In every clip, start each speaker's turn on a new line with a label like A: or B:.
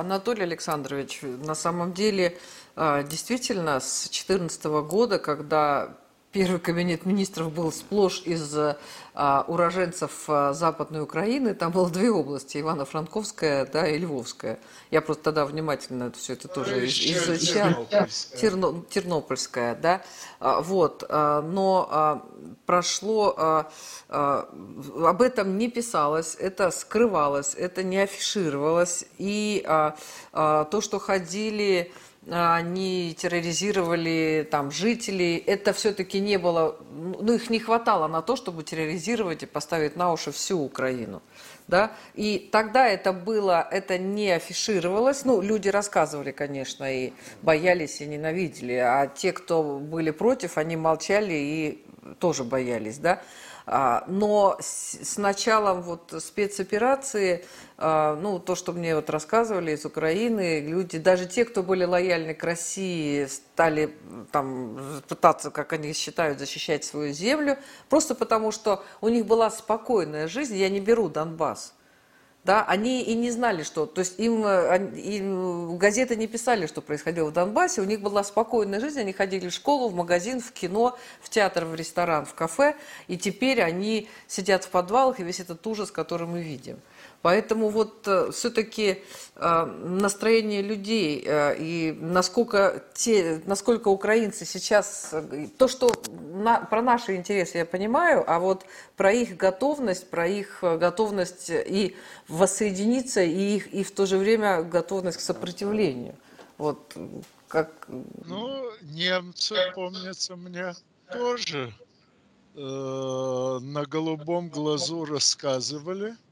A: Анатолий Александрович, на самом деле, а, действительно, с 2014 года, когда первый кабинет министров был сплошь из а, уроженцев а, Западной Украины. Там было две области, Ивано-Франковская да, и Львовская. Я просто тогда внимательно все это тоже ну, изучал. Тернопольская. Терно, Тернопольская, да. А, вот. А, но а, прошло... А, а, об этом не писалось, это скрывалось, это не афишировалось. И а, а, то, что ходили они терроризировали там жителей. Это все-таки не было, ну их не хватало на то, чтобы терроризировать и поставить на уши всю Украину. Да? И тогда это было, это не афишировалось. Ну, люди рассказывали, конечно, и боялись, и ненавидели. А те, кто были против, они молчали и тоже боялись, да. А, но с началом вот спецоперации, а, ну, то, что мне вот рассказывали из Украины, люди, даже те, кто были лояльны к России, стали там пытаться, как они считают, защищать свою землю, просто потому что у них была спокойная жизнь. Я не беру Донбасс да, они и не знали, что, то есть им, э, им газеты не писали, что происходило в Донбассе, у них была спокойная жизнь, они ходили в школу, в магазин, в кино, в театр, в ресторан, в кафе, и теперь они сидят в подвалах, и весь этот ужас, который мы видим. Поэтому вот э, все-таки э, настроение людей э, и насколько, те, насколько украинцы сейчас, то, что на, про наши интересы я понимаю, а вот про их готовность, про их готовность и воссоединиться, и, их, и в то же время готовность к сопротивлению. Вот как...
B: Ну, немцы, помнится мне, тоже э, на голубом глазу рассказывали –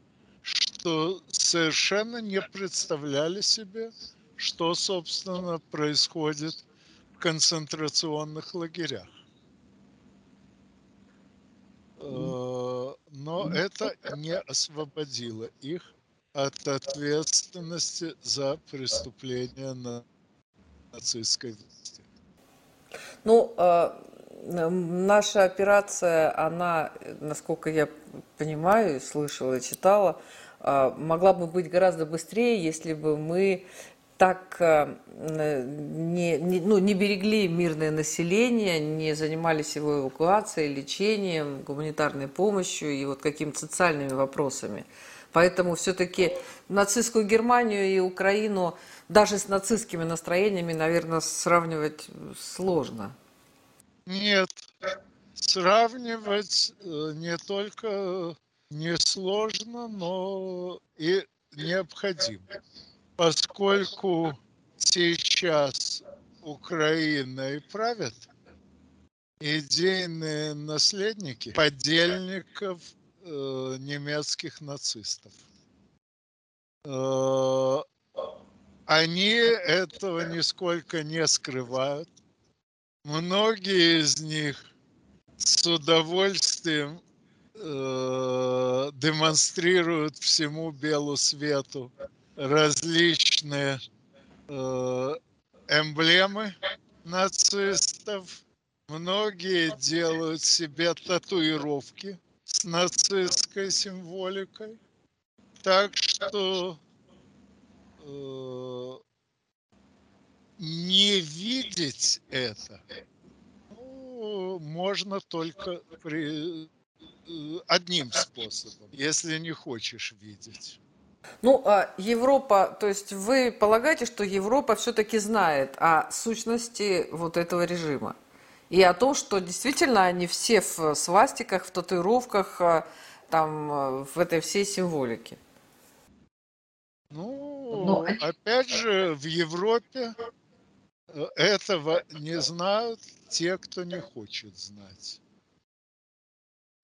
B: что совершенно не представляли себе, что, собственно, происходит в концентрационных лагерях. Э, но это не освободило их от ответственности за преступления на нацистской власти.
A: Ну, э, наша операция, она, насколько я понимаю, слышала, читала, а, могла бы быть гораздо быстрее, если бы мы так э, не, не, ну, не берегли мирное население, не занимались его эвакуацией, лечением, гуманитарной помощью и вот какими-то социальными вопросами. Поэтому все-таки нацистскую Германию и Украину даже с нацистскими настроениями, наверное, сравнивать сложно.
B: Нет, сравнивать э, не только несложно, но и необходимо. Поскольку сейчас Украиной правят идейные наследники подельников э, немецких нацистов. Э, они этого нисколько не скрывают. Многие из них с удовольствием э, демонстрируют всему белу свету различные э, эмблемы нацистов. Многие делают себе татуировки с нацистской символикой. Так что э, не видеть это ну, можно только при одним способом, если не хочешь видеть.
A: Ну, а Европа, то есть вы полагаете, что Европа все-таки знает о сущности вот этого режима? И о том, что действительно они все в свастиках, в татуировках, э, там, э, в этой всей символике?
B: Ну, Но... опять же, в Европе этого не знают те, кто не хочет знать.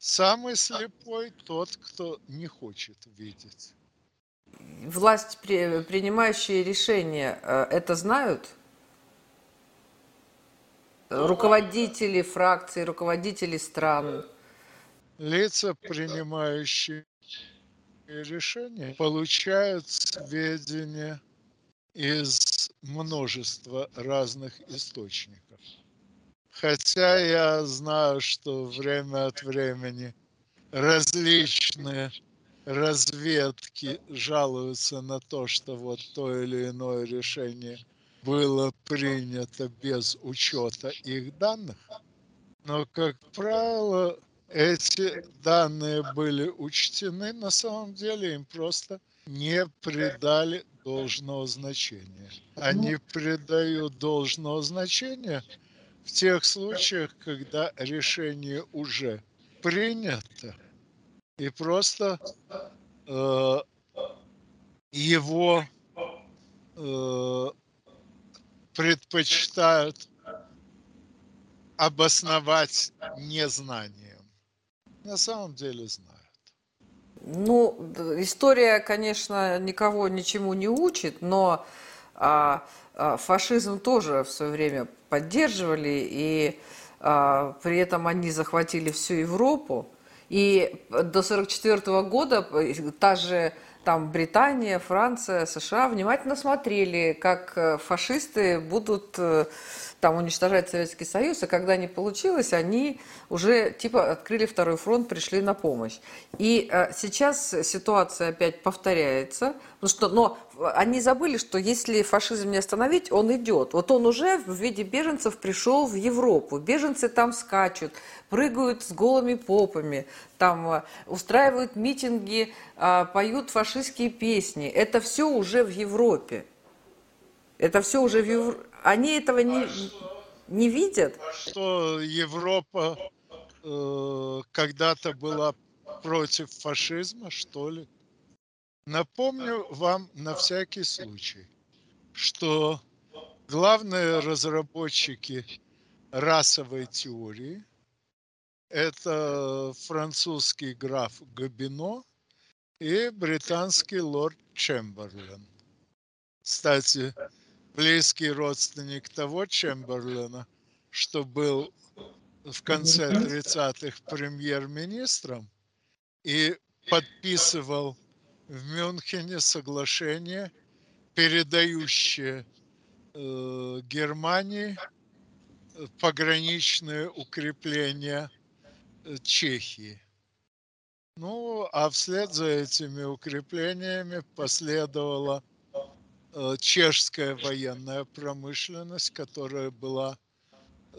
B: Самый слепой тот, кто не хочет видеть.
A: Власть, принимающие решения, э, это знают? Руководители фракций, руководители стран.
B: Лица, принимающие решения, получают сведения из множества разных источников. Хотя я знаю, что время от времени различные разведки жалуются на то, что вот то или иное решение было принято без учета их данных. Но, как правило, эти данные были учтены, на самом деле им просто не придали должного значения. Они придают должного значения в тех случаях, когда решение уже принято, и просто э, его э, предпочитают обосновать незнанием. На самом деле знают.
A: Ну, история, конечно, никого ничему не учит, но а, а, фашизм тоже в свое время поддерживали, и а, при этом они захватили всю Европу. И до 1944 года та же там Британия, Франция, США внимательно смотрели, как э, фашисты будут э, там уничтожать Советский Союз, а когда не получилось, они уже типа открыли второй фронт, пришли на помощь. И э, сейчас ситуация опять повторяется, ну что, но они забыли, что если фашизм не остановить, он идет. Вот он уже в виде беженцев пришел в Европу. Беженцы там скачут, прыгают с голыми попами, там э, устраивают митинги, э, поют фашистские песни. Это все уже в Европе. Это все уже в Европе. Они этого не, не видят?
B: Что Европа э, когда-то была против фашизма, что ли? Напомню вам на всякий случай, что главные разработчики расовой теории – это французский граф Габино и британский лорд Чемберлен. Кстати, близкий родственник того Чемберлена, что был в конце 30-х премьер-министром и подписывал в Мюнхене соглашение, передающее э, Германии пограничные укрепления э, Чехии. Ну, а вслед за этими укреплениями последовала чешская военная промышленность, которая была э,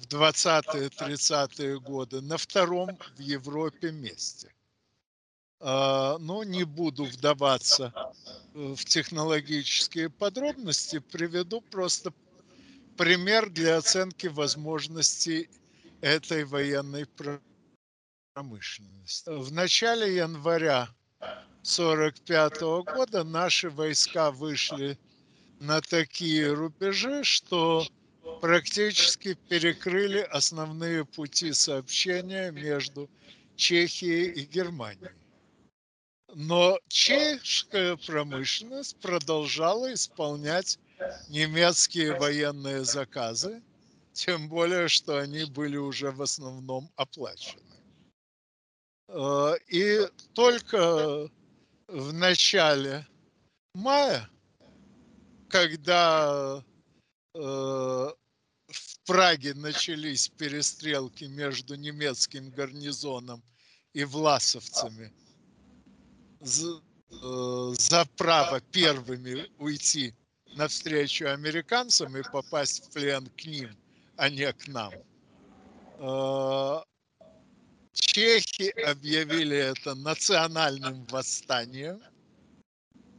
B: в 20-е, 30-е годы на втором в Европе месте. А, но не буду вдаваться э, в технологические подробности, приведу просто пример для оценки возможностей этой военной промышленности. В начале января 1945 года наши войска вышли на такие рубежи, что практически перекрыли основные пути сообщения между Чехией и Германией. Но чешская промышленность продолжала исполнять немецкие военные заказы, тем более, что они были уже в основном оплачены. Э, и только в начале мая, когда э, в Праге начались перестрелки между немецким гарнизоном и власовцами за, э, за право первыми уйти навстречу американцам и попасть в плен к ним, а не к нам. Э, Чехи объявили это национальным восстанием,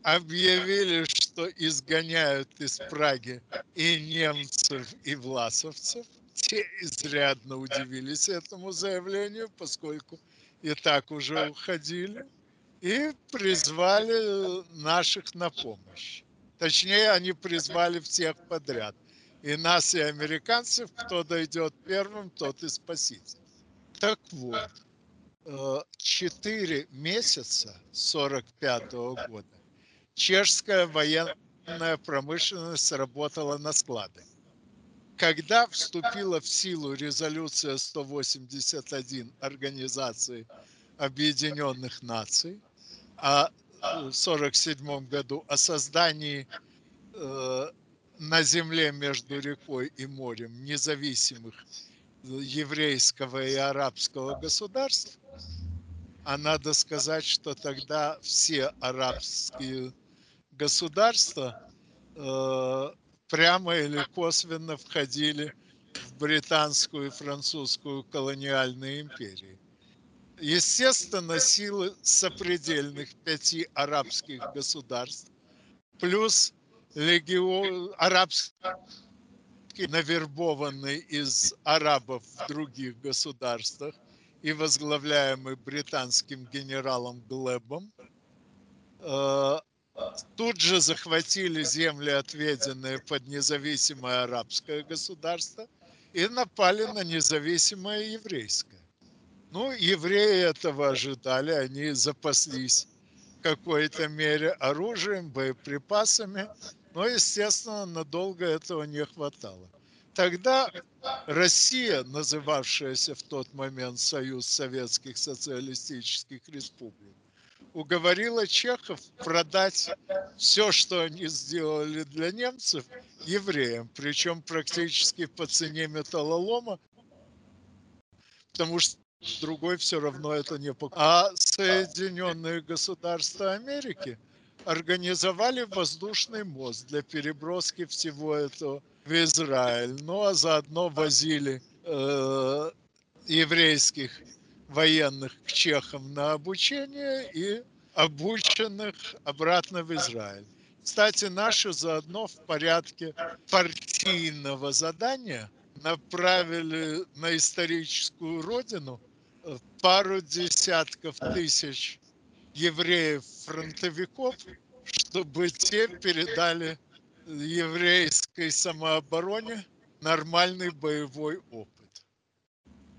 B: объявили, что изгоняют из Праги и немцев, и власовцев. Те изрядно удивились этому заявлению, поскольку и так уже уходили, и призвали наших на помощь. Точнее, они призвали всех подряд. И нас, и американцев, кто дойдет первым, тот и спаситель. Так вот, э, четыре месяца 45 года чешская военная промышленность работала на складах. Когда вступила в силу резолюция 181 Организации Объединенных Наций в 1947 году о создании э, на земле между рекой и морем независимых еврейского и арабского государств, а надо сказать, что тогда все арабские государства э, прямо или косвенно входили в британскую и французскую колониальные империи. Естественно, силы сопредельных пяти арабских государств плюс легион арабский навербованный из арабов в других государствах и возглавляемый британским генералом Глебом, э, тут же захватили земли, отведенные под независимое арабское государство, и напали на независимое еврейское. Ну, евреи этого ожидали, они запаслись в какой-то мере оружием, боеприпасами, но, естественно, надолго этого не хватало. Тогда Россия, называвшаяся в тот момент Союз Советских Социалистических Республик, уговорила чехов продать все, что они сделали для немцев, евреям, причем практически по цене металлолома, потому что другой все равно это не покупал. А Соединенные Государства Америки организовали воздушный мост для переброски всего этого в Израиль. Ну а заодно возили э, еврейских военных к чехам на обучение и обученных обратно в Израиль. Кстати, наши заодно в порядке партийного задания направили на историческую родину э, пару десятков тысяч евреев-фронтовиков, чтобы те передали еврейской самообороне нормальный боевой опыт.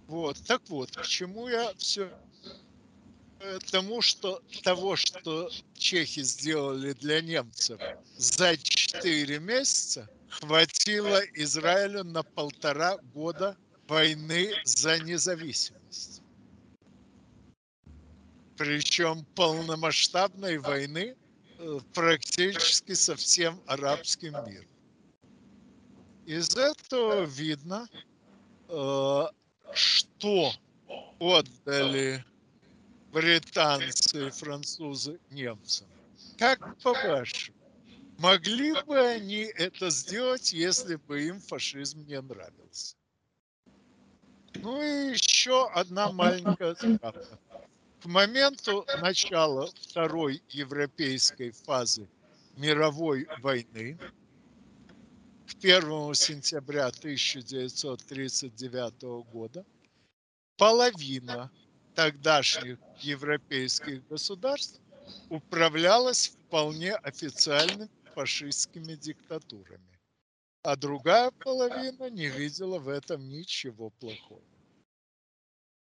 B: Вот, так вот, к чему я все тому, что того, что чехи сделали для немцев за 4 месяца, хватило Израилю на полтора года войны за независимость. Причем полномасштабной войны э, практически со всем арабским миром. Из этого видно, э, что отдали британцы, французы немцам. Как по-вашему, могли бы они это сделать, если бы им фашизм не нравился? Ну и еще одна маленькая справка. К моменту начала второй европейской фазы мировой войны, к 1 сентября 1939 года, половина тогдашних европейских государств управлялась вполне официальными фашистскими диктатурами, а другая половина не видела в этом ничего плохого.